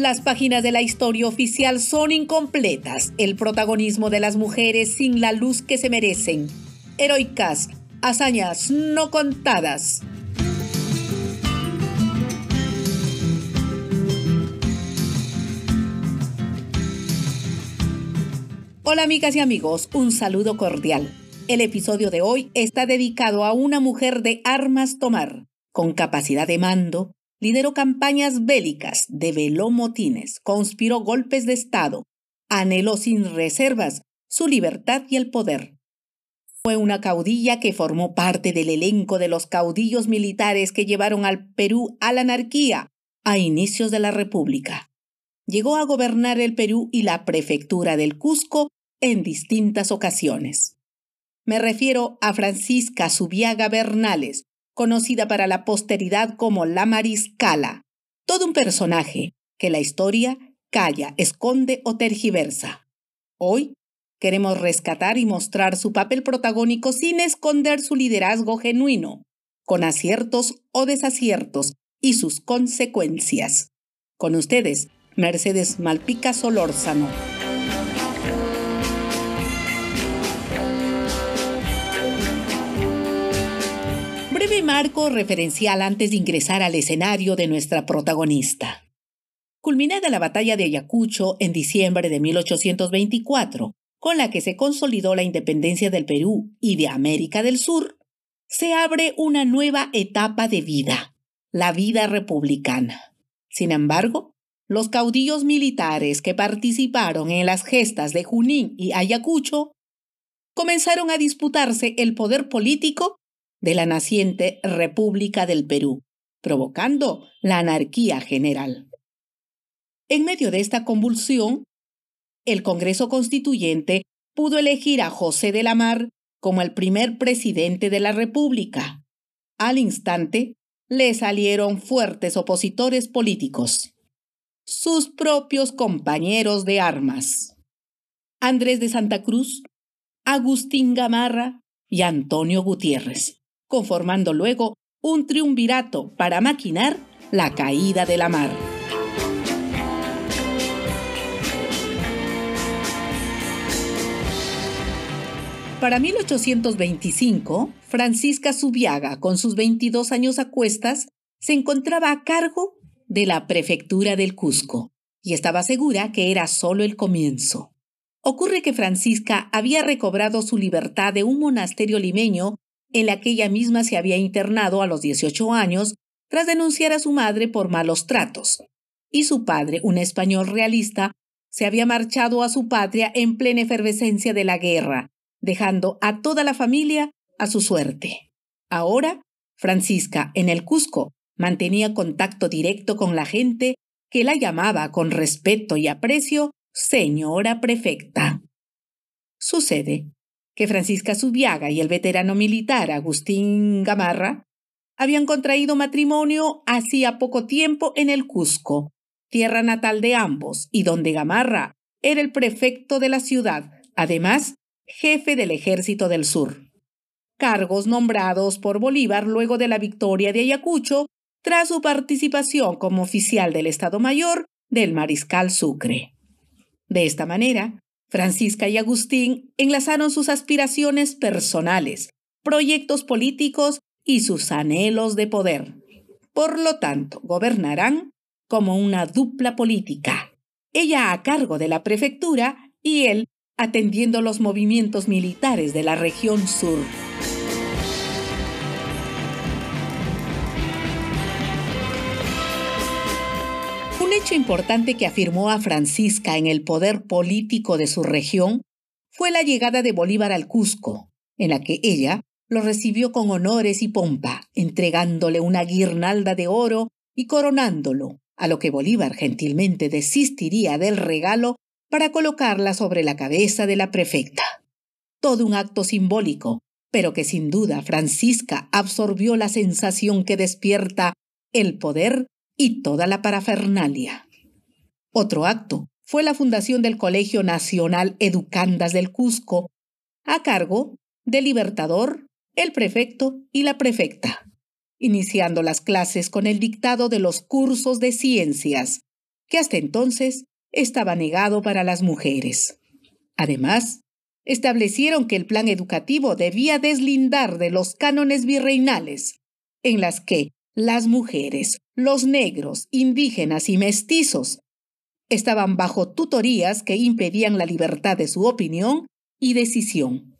Las páginas de la historia oficial son incompletas. El protagonismo de las mujeres sin la luz que se merecen. Heroicas, hazañas no contadas. Hola amigas y amigos, un saludo cordial. El episodio de hoy está dedicado a una mujer de armas tomar, con capacidad de mando, lideró campañas bélicas, develó motines, conspiró golpes de Estado, anheló sin reservas su libertad y el poder. Fue una caudilla que formó parte del elenco de los caudillos militares que llevaron al Perú a la anarquía a inicios de la República. Llegó a gobernar el Perú y la prefectura del Cusco en distintas ocasiones. Me refiero a Francisca Subiaga Bernales, conocida para la posteridad como la Mariscala, todo un personaje que la historia calla, esconde o tergiversa. Hoy queremos rescatar y mostrar su papel protagónico sin esconder su liderazgo genuino, con aciertos o desaciertos y sus consecuencias. Con ustedes, Mercedes Malpica Solórzano. Marco referencial antes de ingresar al escenario de nuestra protagonista. Culminada la batalla de Ayacucho en diciembre de 1824, con la que se consolidó la independencia del Perú y de América del Sur, se abre una nueva etapa de vida, la vida republicana. Sin embargo, los caudillos militares que participaron en las gestas de Junín y Ayacucho comenzaron a disputarse el poder político de la naciente República del Perú, provocando la anarquía general. En medio de esta convulsión, el Congreso Constituyente pudo elegir a José de la Mar como el primer presidente de la República. Al instante, le salieron fuertes opositores políticos, sus propios compañeros de armas. Andrés de Santa Cruz, Agustín Gamarra y Antonio Gutiérrez conformando luego un triunvirato para maquinar la caída de la mar. Para 1825, Francisca Subiaga, con sus 22 años a cuestas, se encontraba a cargo de la prefectura del Cusco y estaba segura que era solo el comienzo. Ocurre que Francisca había recobrado su libertad de un monasterio limeño en la que ella misma se había internado a los 18 años tras denunciar a su madre por malos tratos, y su padre, un español realista, se había marchado a su patria en plena efervescencia de la guerra, dejando a toda la familia a su suerte. Ahora, Francisca, en el Cusco, mantenía contacto directo con la gente que la llamaba con respeto y aprecio señora prefecta. Sucede que Francisca Subiaga y el veterano militar Agustín Gamarra habían contraído matrimonio hacía poco tiempo en el Cusco, tierra natal de ambos, y donde Gamarra era el prefecto de la ciudad, además jefe del ejército del sur. Cargos nombrados por Bolívar luego de la victoria de Ayacucho tras su participación como oficial del Estado Mayor del Mariscal Sucre. De esta manera, Francisca y Agustín enlazaron sus aspiraciones personales, proyectos políticos y sus anhelos de poder. Por lo tanto, gobernarán como una dupla política, ella a cargo de la prefectura y él atendiendo los movimientos militares de la región sur. Hecho importante que afirmó a Francisca en el poder político de su región fue la llegada de Bolívar al Cusco, en la que ella lo recibió con honores y pompa, entregándole una guirnalda de oro y coronándolo, a lo que Bolívar gentilmente desistiría del regalo para colocarla sobre la cabeza de la prefecta. Todo un acto simbólico, pero que sin duda Francisca absorbió la sensación que despierta el poder y toda la parafernalia. Otro acto fue la fundación del Colegio Nacional Educandas del Cusco, a cargo del Libertador, el prefecto y la prefecta, iniciando las clases con el dictado de los cursos de ciencias, que hasta entonces estaba negado para las mujeres. Además, establecieron que el plan educativo debía deslindar de los cánones virreinales, en las que las mujeres, los negros, indígenas y mestizos estaban bajo tutorías que impedían la libertad de su opinión y decisión.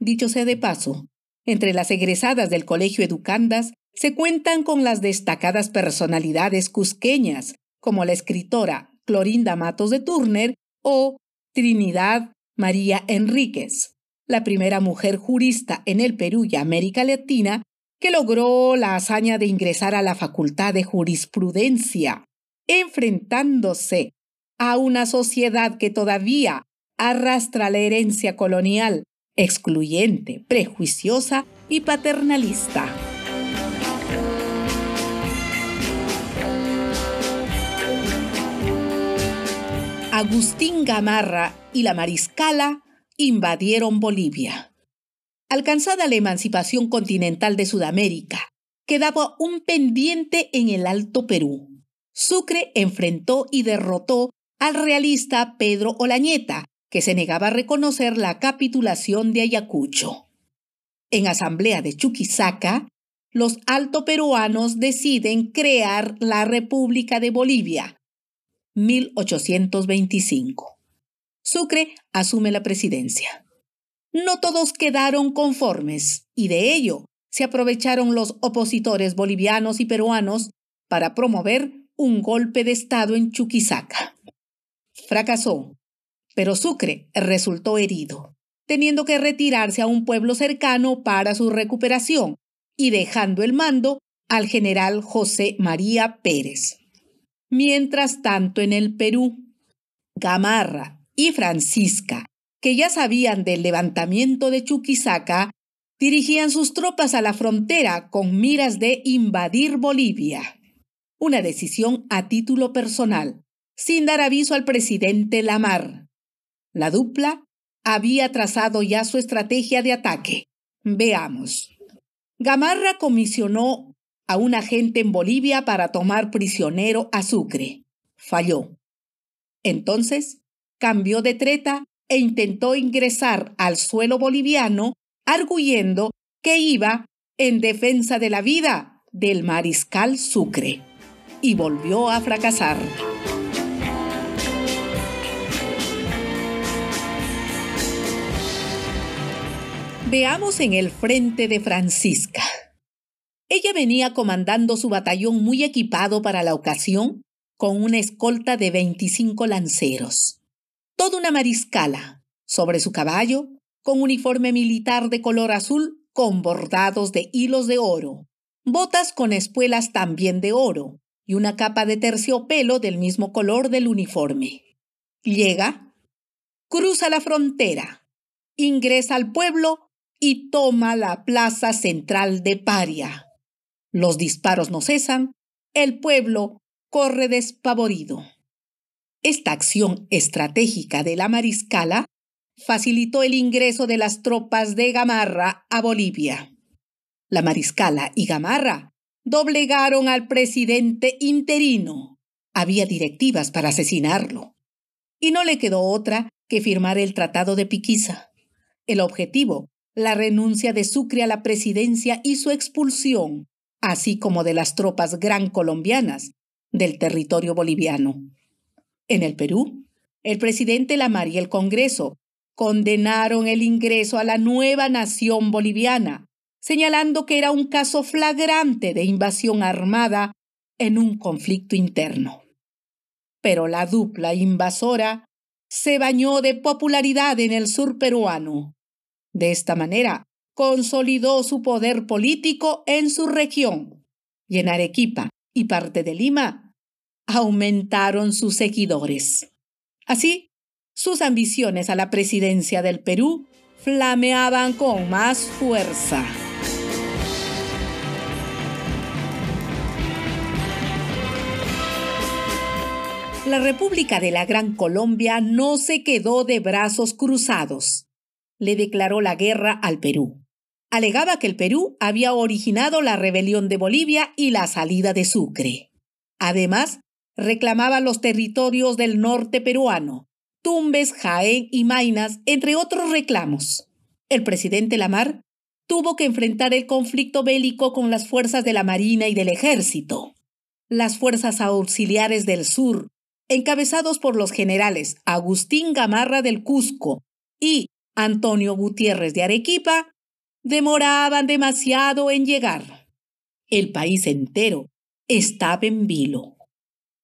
Dicho sea de paso, entre las egresadas del Colegio Educandas se cuentan con las destacadas personalidades cusqueñas, como la escritora Clorinda Matos de Turner o Trinidad María Enríquez, la primera mujer jurista en el Perú y América Latina que logró la hazaña de ingresar a la Facultad de Jurisprudencia, enfrentándose a una sociedad que todavía arrastra la herencia colonial, excluyente, prejuiciosa y paternalista. Agustín Gamarra y la Mariscala invadieron Bolivia. Alcanzada la emancipación continental de Sudamérica, quedaba un pendiente en el Alto Perú. Sucre enfrentó y derrotó al realista Pedro Olañeta, que se negaba a reconocer la capitulación de Ayacucho. En asamblea de Chuquisaca, los altoperuanos deciden crear la República de Bolivia, 1825. Sucre asume la presidencia. No todos quedaron conformes y de ello se aprovecharon los opositores bolivianos y peruanos para promover un golpe de Estado en Chuquisaca. Fracasó, pero Sucre resultó herido, teniendo que retirarse a un pueblo cercano para su recuperación y dejando el mando al general José María Pérez. Mientras tanto, en el Perú, Gamarra y Francisca, que ya sabían del levantamiento de Chuquisaca, dirigían sus tropas a la frontera con miras de invadir Bolivia. Una decisión a título personal, sin dar aviso al presidente Lamar. La dupla había trazado ya su estrategia de ataque. Veamos. Gamarra comisionó a un agente en Bolivia para tomar prisionero a Sucre. Falló. Entonces, cambió de treta e intentó ingresar al suelo boliviano arguyendo que iba en defensa de la vida del mariscal Sucre. Y volvió a fracasar. Veamos en el frente de Francisca. Ella venía comandando su batallón muy equipado para la ocasión, con una escolta de 25 lanceros. Toda una mariscala, sobre su caballo, con uniforme militar de color azul con bordados de hilos de oro, botas con espuelas también de oro y una capa de terciopelo del mismo color del uniforme. Llega, cruza la frontera, ingresa al pueblo y toma la plaza central de Paria. Los disparos no cesan, el pueblo corre despavorido. Esta acción estratégica de la Mariscala facilitó el ingreso de las tropas de Gamarra a Bolivia. La Mariscala y Gamarra doblegaron al presidente interino. Había directivas para asesinarlo. Y no le quedó otra que firmar el Tratado de Piquiza. El objetivo, la renuncia de Sucre a la presidencia y su expulsión así como de las tropas gran colombianas del territorio boliviano. En el Perú, el presidente Lamar y el Congreso condenaron el ingreso a la nueva nación boliviana, señalando que era un caso flagrante de invasión armada en un conflicto interno. Pero la dupla invasora se bañó de popularidad en el sur peruano. De esta manera, consolidó su poder político en su región y en Arequipa y parte de Lima aumentaron sus seguidores. Así, sus ambiciones a la presidencia del Perú flameaban con más fuerza. La República de la Gran Colombia no se quedó de brazos cruzados. Le declaró la guerra al Perú alegaba que el Perú había originado la rebelión de Bolivia y la salida de Sucre. Además, reclamaba los territorios del norte peruano, Tumbes, Jaén y Mainas, entre otros reclamos. El presidente Lamar tuvo que enfrentar el conflicto bélico con las fuerzas de la Marina y del Ejército. Las fuerzas auxiliares del sur, encabezados por los generales Agustín Gamarra del Cusco y Antonio Gutiérrez de Arequipa, demoraban demasiado en llegar. El país entero estaba en vilo.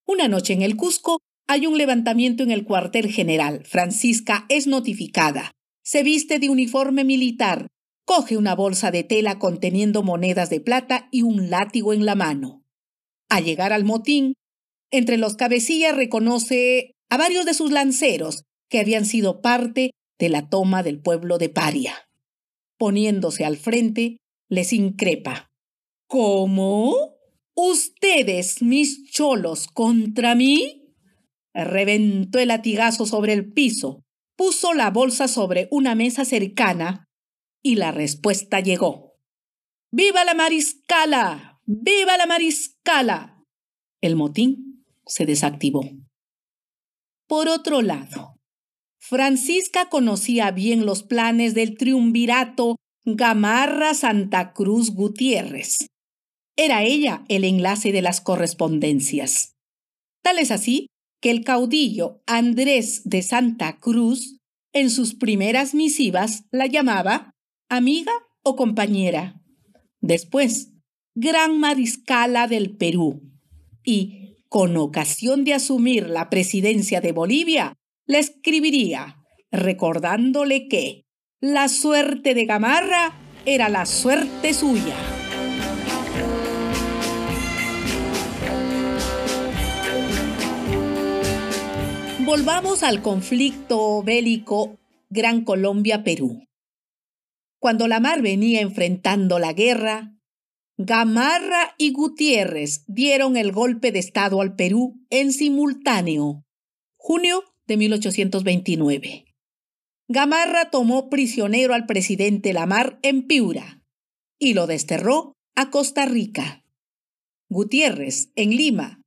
Una noche en el Cusco hay un levantamiento en el cuartel general. Francisca es notificada. Se viste de uniforme militar Coge una bolsa de tela conteniendo monedas de plata y un látigo en la mano. Al llegar al motín, entre los cabecillas reconoce a varios de sus lanceros que habían sido parte de la toma del pueblo de Paria. Poniéndose al frente, les increpa. ¿Cómo? ¿Ustedes, mis cholos, contra mí? Reventó el latigazo sobre el piso, puso la bolsa sobre una mesa cercana y la respuesta llegó. ¡Viva la mariscala! ¡Viva la mariscala! El motín se desactivó. Por otro lado, Francisca conocía bien los planes del triunvirato Gamarra Santa Cruz Gutiérrez. Era ella el enlace de las correspondencias. Tal es así que el caudillo Andrés de Santa Cruz en sus primeras misivas la llamaba amiga o compañera. Después, gran mariscala del Perú. Y, con ocasión de asumir la presidencia de Bolivia, le escribiría, recordándole que la suerte de Gamarra era la suerte suya. Volvamos al conflicto bélico Gran Colombia-Perú. Cuando la mar venía enfrentando la guerra, Gamarra y Gutiérrez dieron el golpe de Estado al Perú en simultáneo, junio de 1829. Gamarra tomó prisionero al presidente Lamar en Piura y lo desterró a Costa Rica. Gutiérrez, en Lima,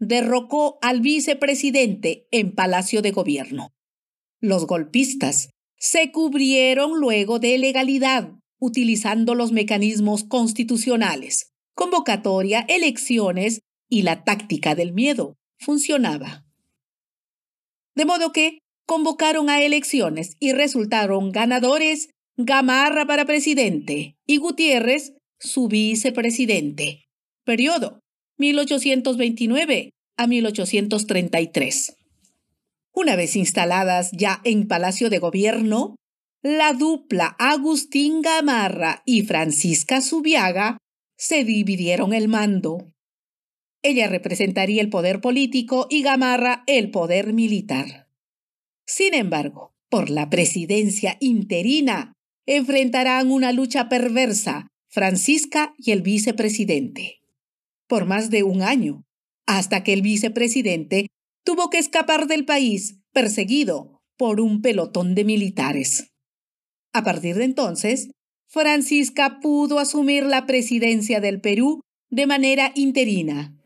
derrocó al vicepresidente en Palacio de Gobierno. Los golpistas se cubrieron luego de legalidad, utilizando los mecanismos constitucionales, convocatoria, elecciones y la táctica del miedo. Funcionaba. De modo que convocaron a elecciones y resultaron ganadores Gamarra para presidente y Gutiérrez su vicepresidente. Periodo 1829 a 1833. Una vez instaladas ya en Palacio de Gobierno, la dupla Agustín Gamarra y Francisca Subiaga se dividieron el mando. Ella representaría el poder político y Gamarra el poder militar. Sin embargo, por la presidencia interina, enfrentarán una lucha perversa Francisca y el vicepresidente. Por más de un año, hasta que el vicepresidente tuvo que escapar del país perseguido por un pelotón de militares. A partir de entonces, Francisca pudo asumir la presidencia del Perú de manera interina,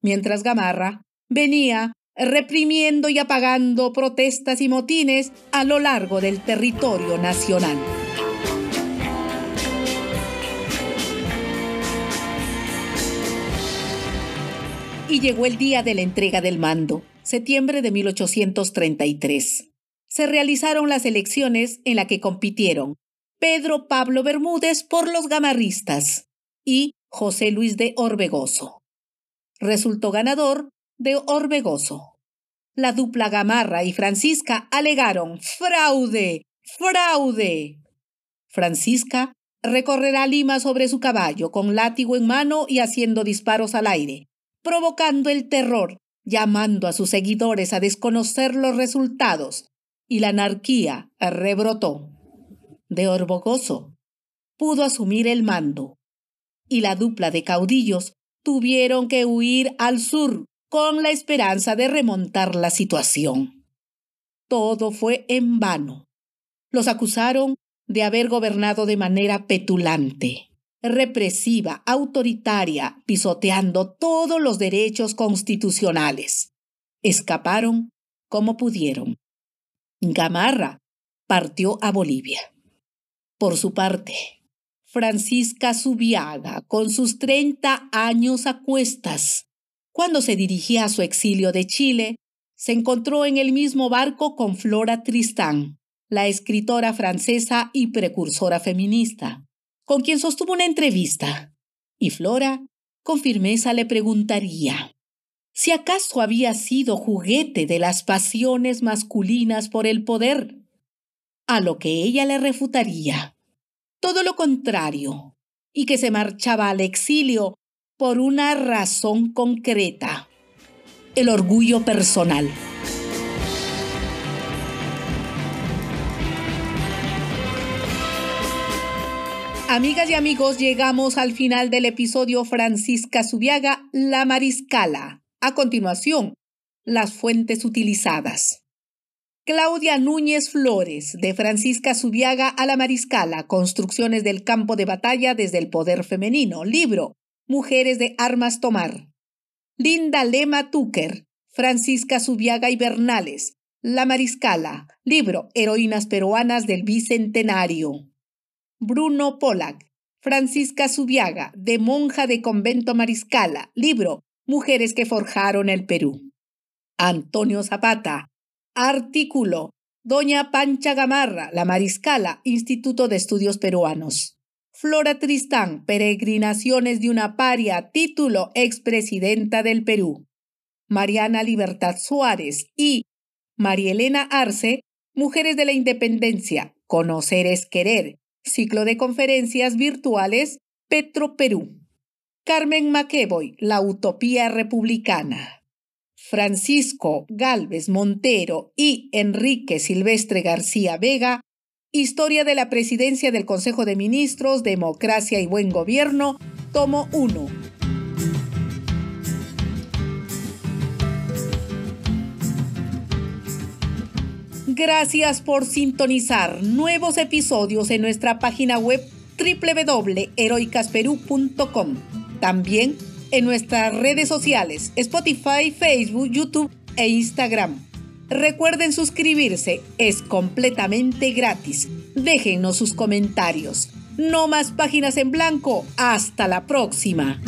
mientras Gamarra venía reprimiendo y apagando protestas y motines a lo largo del territorio nacional. Y llegó el día de la entrega del mando, septiembre de 1833. Se realizaron las elecciones en la que compitieron Pedro Pablo Bermúdez por los gamarristas y José Luis de Orbegoso. Resultó ganador de Orbegoso. La dupla Gamarra y Francisca alegaron fraude, fraude. Francisca recorrerá Lima sobre su caballo, con látigo en mano y haciendo disparos al aire provocando el terror, llamando a sus seguidores a desconocer los resultados, y la anarquía rebrotó. De Orbogoso pudo asumir el mando, y la dupla de caudillos tuvieron que huir al sur con la esperanza de remontar la situación. Todo fue en vano. Los acusaron de haber gobernado de manera petulante, represiva, autoritaria, pisoteando todos los derechos constitucionales. Escaparon como pudieron. Gamarra partió a Bolivia. Por su parte, Francisca Subiaga, con sus 30 años a cuestas, cuando se dirigía a su exilio de Chile, se encontró en el mismo barco con Flora Tristán, la escritora francesa y precursora feminista, con quien sostuvo una entrevista. Y Flora, con firmeza, le preguntaría si acaso había sido juguete de las pasiones masculinas por el poder, a lo que ella le refutaría todo lo contrario, y que se marchaba al exilio por una razón concreta, el orgullo personal. Amigas y amigos, llegamos al final del episodio Francisca Subiaga, La Mariscala. A continuación, las fuentes utilizadas. Claudia Núñez Flores, de Francisca Subiaga a la Mariscala, Construcciones del campo de batalla desde el poder femenino, libro, Mujeres de armas tomar. Linda Lema Tucker, Francisca Subiaga y Bernales, La Mariscala, libro, Heroínas peruanas del Bicentenario. Bruno Pollack, Francisca Subiaga, de Monja de Convento Mariscala, libro, Mujeres que forjaron el Perú. Antonio Zapata, Artículo. Doña Pancha Gamarra, La Mariscala, Instituto de Estudios Peruanos. Flora Tristán, Peregrinaciones de una paria, título expresidenta del Perú. Mariana Libertad Suárez y María Elena Arce, Mujeres de la Independencia, Conocer es Querer, ciclo de conferencias virtuales, Petro Perú. Carmen Maqueboy, La Utopía Republicana. Francisco Galvez Montero y Enrique Silvestre García Vega, Historia de la Presidencia del Consejo de Ministros, Democracia y Buen Gobierno, tomo 1. Gracias por sintonizar nuevos episodios en nuestra página web www.heroicasperú.com. También en nuestras redes sociales, Spotify, Facebook, YouTube e Instagram. Recuerden suscribirse, es completamente gratis. Déjenos sus comentarios. No más páginas en blanco. Hasta la próxima.